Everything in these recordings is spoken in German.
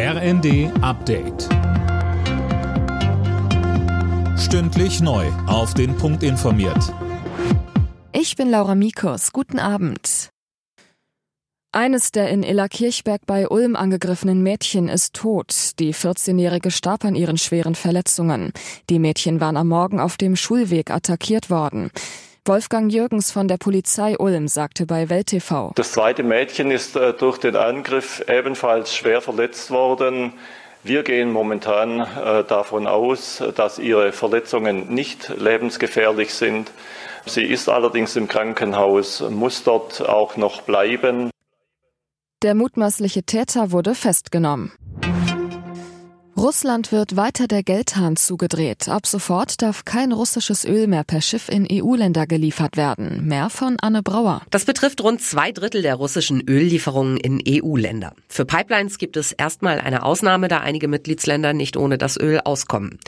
RND Update. Stündlich neu. Auf den Punkt informiert. Ich bin Laura Mikos. Guten Abend. Eines der in Illerkirchberg bei Ulm angegriffenen Mädchen ist tot. Die 14-Jährige starb an ihren schweren Verletzungen. Die Mädchen waren am Morgen auf dem Schulweg attackiert worden. Wolfgang Jürgens von der Polizei Ulm sagte bei Welt TV. Das zweite Mädchen ist äh, durch den Angriff ebenfalls schwer verletzt worden. Wir gehen momentan äh, davon aus, dass ihre Verletzungen nicht lebensgefährlich sind. Sie ist allerdings im Krankenhaus, muss dort auch noch bleiben. Der mutmaßliche Täter wurde festgenommen. Russland wird weiter der Geldhahn zugedreht. Ab sofort darf kein russisches Öl mehr per Schiff in EU-Länder geliefert werden. Mehr von Anne Brauer. Das betrifft rund zwei Drittel der russischen Öllieferungen in EU-Länder. Für Pipelines gibt es erstmal eine Ausnahme, da einige Mitgliedsländer nicht ohne das Öl auskommen.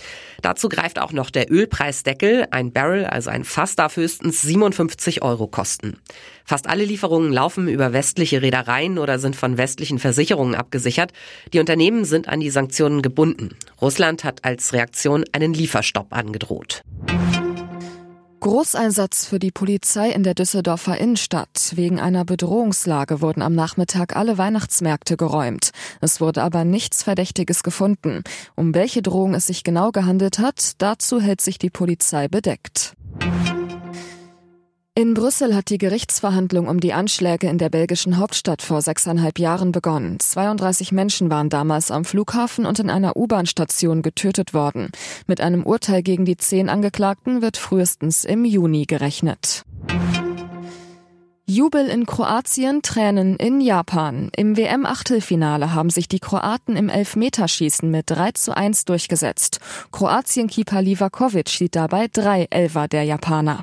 Dazu greift auch noch der Ölpreisdeckel. Ein Barrel, also ein Fass, darf höchstens 57 Euro kosten. Fast alle Lieferungen laufen über westliche Reedereien oder sind von westlichen Versicherungen abgesichert. Die Unternehmen sind an die Sanktionen gebunden. Russland hat als Reaktion einen Lieferstopp angedroht. Großeinsatz für die Polizei in der Düsseldorfer Innenstadt. Wegen einer Bedrohungslage wurden am Nachmittag alle Weihnachtsmärkte geräumt. Es wurde aber nichts Verdächtiges gefunden. Um welche Drohung es sich genau gehandelt hat, dazu hält sich die Polizei bedeckt. In Brüssel hat die Gerichtsverhandlung um die Anschläge in der belgischen Hauptstadt vor sechseinhalb Jahren begonnen. 32 Menschen waren damals am Flughafen und in einer U-Bahn-Station getötet worden. Mit einem Urteil gegen die zehn Angeklagten wird frühestens im Juni gerechnet. Jubel in Kroatien, Tränen in Japan. Im WM-Achtelfinale haben sich die Kroaten im Elfmeterschießen mit 3 zu 1 durchgesetzt. Kroatien-Keeper Livakovic schied dabei drei Elfer der Japaner.